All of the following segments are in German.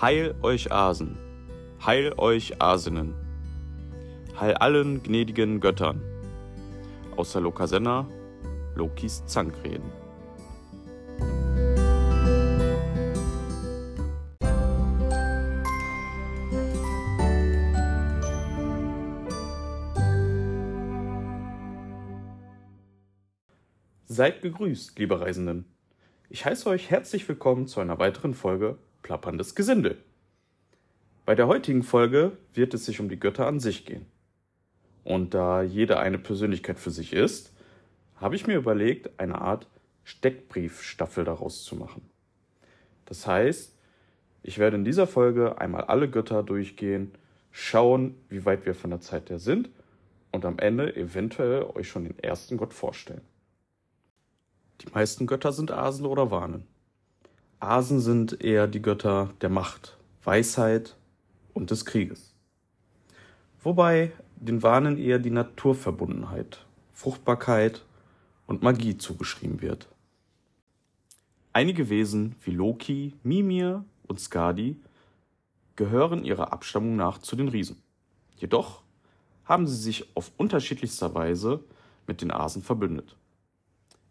Heil euch Asen, heil euch Asinnen, heil allen gnädigen Göttern, außer Lokasenna, Lokis Zankreden. Seid gegrüßt, liebe Reisenden. Ich heiße euch herzlich willkommen zu einer weiteren Folge Plapperndes Gesindel. Bei der heutigen Folge wird es sich um die Götter an sich gehen. Und da jeder eine Persönlichkeit für sich ist, habe ich mir überlegt, eine Art Steckbriefstaffel daraus zu machen. Das heißt, ich werde in dieser Folge einmal alle Götter durchgehen, schauen, wie weit wir von der Zeit her sind und am Ende eventuell euch schon den ersten Gott vorstellen. Die meisten Götter sind Asen oder Warnen. Asen sind eher die Götter der Macht, Weisheit und des Krieges. Wobei den Warnen eher die Naturverbundenheit, Fruchtbarkeit und Magie zugeschrieben wird. Einige Wesen wie Loki, Mimir und Skadi gehören ihrer Abstammung nach zu den Riesen. Jedoch haben sie sich auf unterschiedlichster Weise mit den Asen verbündet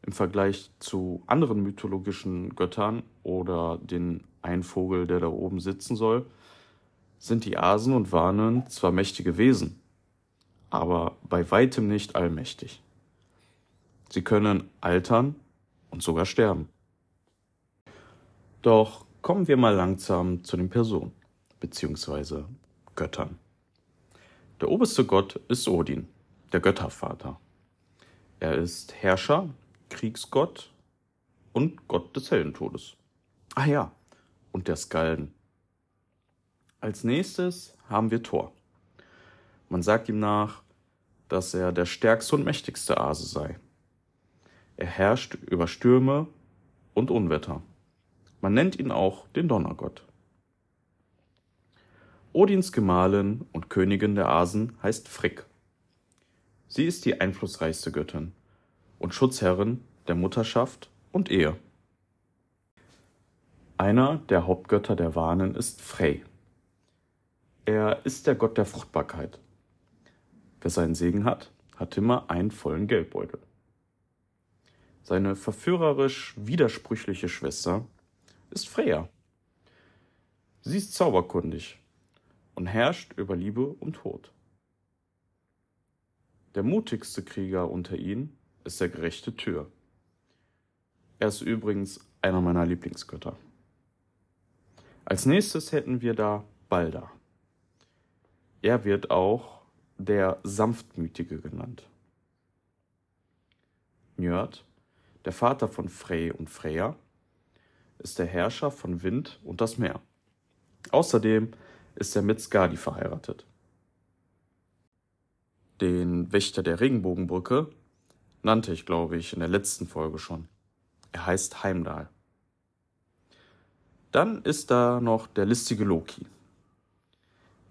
im Vergleich zu anderen mythologischen Göttern oder den einen Vogel, der da oben sitzen soll, sind die Asen und Warnen zwar mächtige Wesen, aber bei weitem nicht allmächtig. Sie können altern und sogar sterben. Doch kommen wir mal langsam zu den Personen bzw. Göttern. Der oberste Gott ist Odin, der Göttervater. Er ist Herrscher Kriegsgott und Gott des Heldentodes. Ah ja, und der Skalden. Als nächstes haben wir Thor. Man sagt ihm nach, dass er der stärkste und mächtigste Ase sei. Er herrscht über Stürme und Unwetter. Man nennt ihn auch den Donnergott. Odins Gemahlin und Königin der Asen heißt Frick. Sie ist die einflussreichste Göttin und Schutzherrin der Mutterschaft und Ehe. Einer der Hauptgötter der Wanen ist Frey. Er ist der Gott der Fruchtbarkeit. Wer seinen Segen hat, hat immer einen vollen Geldbeutel. Seine verführerisch widersprüchliche Schwester ist Freya. Sie ist zauberkundig und herrscht über Liebe und Tod. Der mutigste Krieger unter ihnen ist der gerechte Tür. Er ist übrigens einer meiner Lieblingsgötter. Als nächstes hätten wir da Balder. Er wird auch der Sanftmütige genannt. Njörd, der Vater von Frey und Freya, ist der Herrscher von Wind und das Meer. Außerdem ist er mit Skadi verheiratet. Den Wächter der Regenbogenbrücke nannte ich, glaube ich, in der letzten Folge schon. Er heißt Heimdall. Dann ist da noch der listige Loki.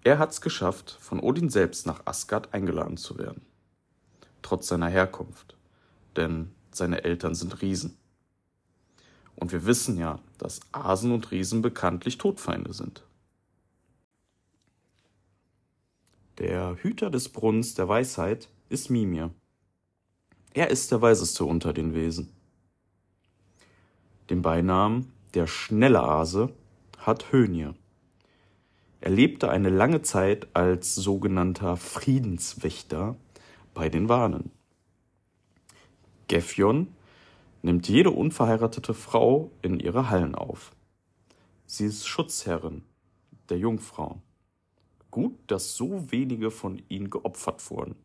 Er hat's geschafft, von Odin selbst nach Asgard eingeladen zu werden. Trotz seiner Herkunft. Denn seine Eltern sind Riesen. Und wir wissen ja, dass Asen und Riesen bekanntlich Todfeinde sind. Der Hüter des Brunnens der Weisheit ist Mimir. Er ist der Weiseste unter den Wesen. Den Beinamen der schnelle Ase hat Hönie. Er lebte eine lange Zeit als sogenannter Friedenswächter bei den Wanen. Gefjon nimmt jede unverheiratete Frau in ihre Hallen auf. Sie ist Schutzherrin der Jungfrauen. Gut, dass so wenige von ihnen geopfert wurden.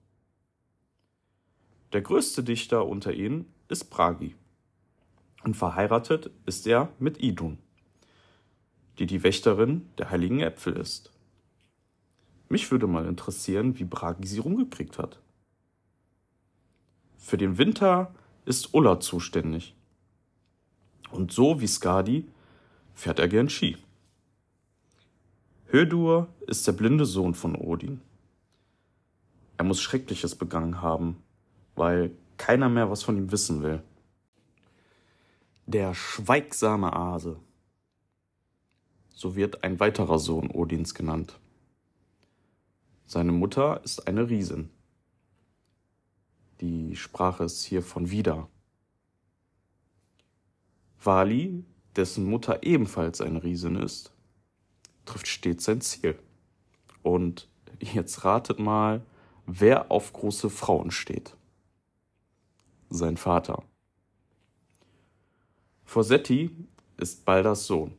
Der größte Dichter unter ihnen ist Bragi. Und verheiratet ist er mit Idun, die die Wächterin der heiligen Äpfel ist. Mich würde mal interessieren, wie Bragi sie rumgekriegt hat. Für den Winter ist Ulla zuständig. Und so wie Skadi fährt er gern Ski. Hödur ist der blinde Sohn von Odin. Er muss Schreckliches begangen haben, weil keiner mehr was von ihm wissen will. Der schweigsame Ase. So wird ein weiterer Sohn Odins genannt. Seine Mutter ist eine Riesin. Die Sprache ist hier von Wieder. Vali, dessen Mutter ebenfalls eine Riesin ist, trifft stets sein Ziel. Und jetzt ratet mal, wer auf große Frauen steht. Sein Vater. Forsetti ist Balders Sohn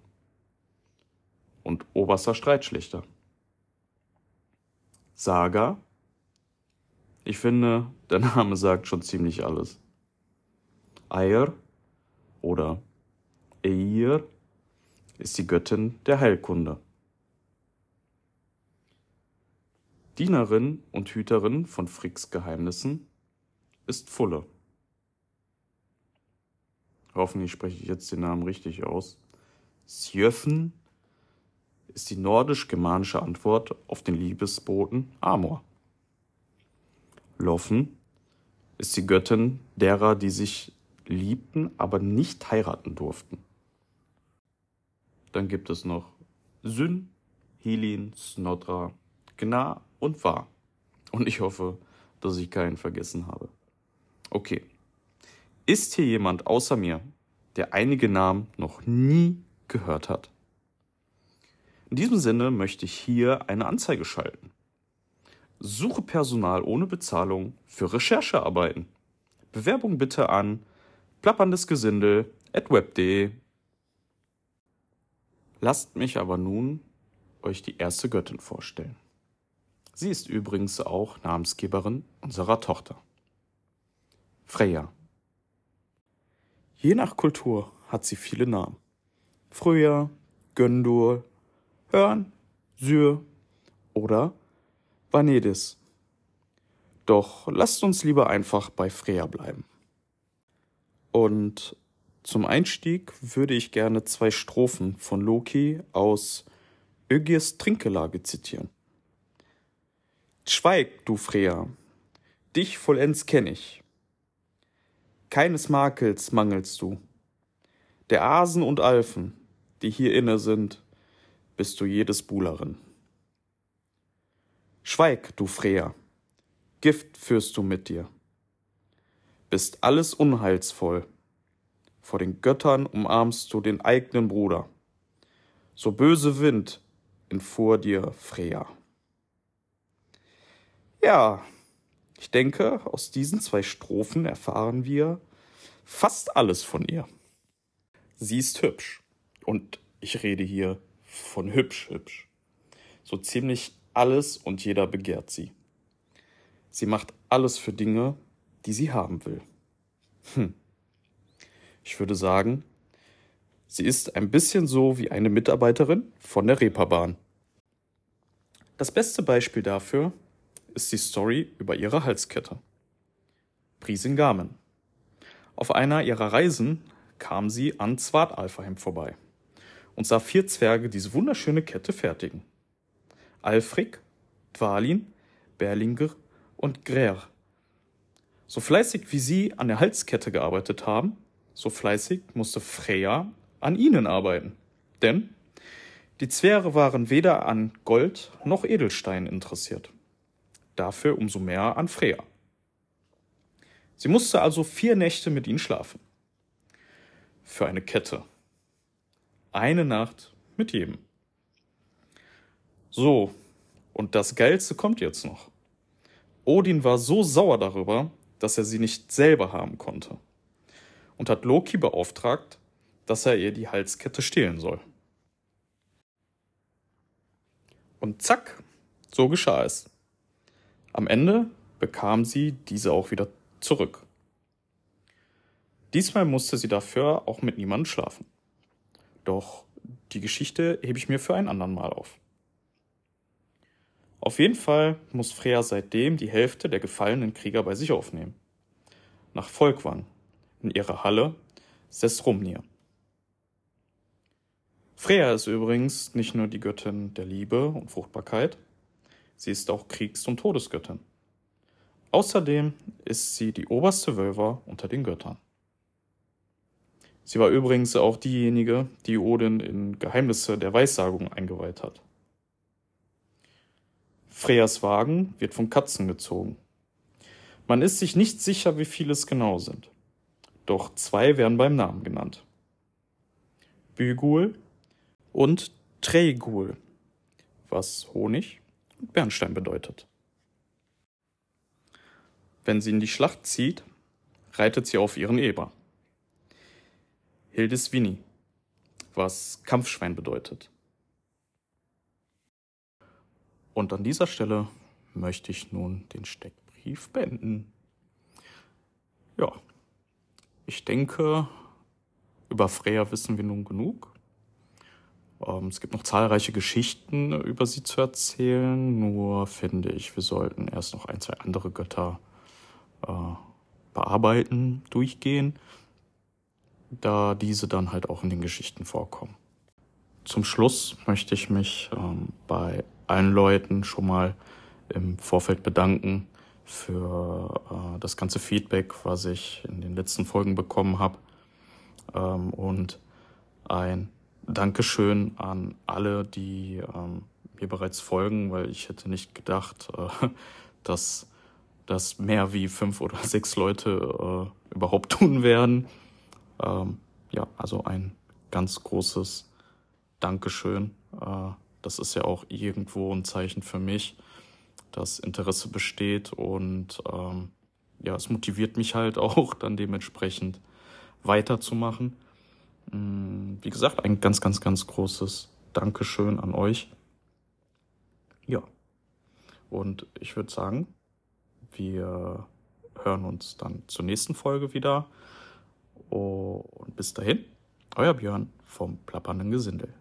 und oberster Streitschlichter. Saga? Ich finde, der Name sagt schon ziemlich alles. Eir oder Eir ist die Göttin der Heilkunde. Dienerin und Hüterin von Fricks Geheimnissen ist Fulle. Hoffentlich spreche ich jetzt den Namen richtig aus. Sjöfen ist die nordisch-germanische Antwort auf den Liebesboten Amor. Loffen ist die Göttin derer, die sich liebten, aber nicht heiraten durften. Dann gibt es noch Syn, Helin, Snodra, Gna und Wa. Und ich hoffe, dass ich keinen vergessen habe. Okay. Ist hier jemand außer mir, der einige Namen noch nie gehört hat? In diesem Sinne möchte ich hier eine Anzeige schalten. Suche Personal ohne Bezahlung für Recherchearbeiten. Bewerbung bitte an plapperndes-gesindel@web.de. Lasst mich aber nun euch die erste Göttin vorstellen. Sie ist übrigens auch Namensgeberin unserer Tochter. Freya. Je nach Kultur hat sie viele Namen. Früher, Göndur, Hörn, Syr oder Vanedis. Doch lasst uns lieber einfach bei Freya bleiben. Und zum Einstieg würde ich gerne zwei Strophen von Loki aus Ögirs Trinkgelage zitieren. Schweig, du Freya, dich vollends kenn ich. Keines Makels mangelst du. Der Asen und Alfen, die hier inne sind, bist du jedes Buhlerin. Schweig, du Freya, Gift führst du mit dir. Bist alles unheilsvoll. Vor den Göttern umarmst du den eigenen Bruder. So böse Wind entfuhr dir Freya. Ja, ich denke, aus diesen zwei Strophen erfahren wir fast alles von ihr. Sie ist hübsch. Und ich rede hier von hübsch, hübsch. So ziemlich alles und jeder begehrt sie. Sie macht alles für Dinge, die sie haben will. Hm. Ich würde sagen, sie ist ein bisschen so wie eine Mitarbeiterin von der Reeperbahn. Das beste Beispiel dafür ist die Story über ihre Halskette. Prisingamen. Auf einer ihrer Reisen kam sie an Zwartalfheim vorbei und sah vier Zwerge diese wunderschöne Kette fertigen. Alfrik, Dwalin, Berlinger und Grer. So fleißig wie sie an der Halskette gearbeitet haben, so fleißig musste Freya an ihnen arbeiten. Denn die Zwerge waren weder an Gold noch Edelstein interessiert. Dafür umso mehr an Freya. Sie musste also vier Nächte mit ihnen schlafen. Für eine Kette. Eine Nacht mit jedem. So, und das Geilste kommt jetzt noch. Odin war so sauer darüber, dass er sie nicht selber haben konnte und hat Loki beauftragt, dass er ihr die Halskette stehlen soll. Und zack, so geschah es. Am Ende bekam sie diese auch wieder zurück. Diesmal musste sie dafür auch mit niemandem schlafen. Doch die Geschichte hebe ich mir für ein andern Mal auf. Auf jeden Fall muss Freya seitdem die Hälfte der gefallenen Krieger bei sich aufnehmen. Nach Volkwang, in ihrer Halle Sesrumnir. Freya ist übrigens nicht nur die Göttin der Liebe und Fruchtbarkeit, sie ist auch Kriegs- und Todesgöttin. Außerdem ist sie die oberste Wölver unter den Göttern. Sie war übrigens auch diejenige, die Odin in Geheimnisse der Weissagung eingeweiht hat. Freyas Wagen wird von Katzen gezogen. Man ist sich nicht sicher, wie viele es genau sind. Doch zwei werden beim Namen genannt. Bygul und Treigul, was Honig Bernstein bedeutet. Wenn sie in die Schlacht zieht, reitet sie auf ihren Eber. Hildeswini, was Kampfschwein bedeutet. Und an dieser Stelle möchte ich nun den Steckbrief beenden. Ja, ich denke, über Freya wissen wir nun genug. Ähm, es gibt noch zahlreiche Geschichten über sie zu erzählen, nur finde ich, wir sollten erst noch ein, zwei andere Götter äh, bearbeiten, durchgehen, da diese dann halt auch in den Geschichten vorkommen. Zum Schluss möchte ich mich ähm, bei allen Leuten schon mal im Vorfeld bedanken für äh, das ganze Feedback, was ich in den letzten Folgen bekommen habe. Ähm, und ein Dankeschön an alle, die ähm, mir bereits folgen, weil ich hätte nicht gedacht, äh, dass das mehr wie fünf oder sechs Leute äh, überhaupt tun werden. Ähm, ja, also ein ganz großes Dankeschön. Äh, das ist ja auch irgendwo ein Zeichen für mich, dass Interesse besteht und ähm, ja, es motiviert mich halt auch dann dementsprechend weiterzumachen. Mm, wie gesagt, ein ganz, ganz, ganz großes Dankeschön an euch. Ja, und ich würde sagen, wir hören uns dann zur nächsten Folge wieder. Und bis dahin, euer Björn vom plappernden Gesindel.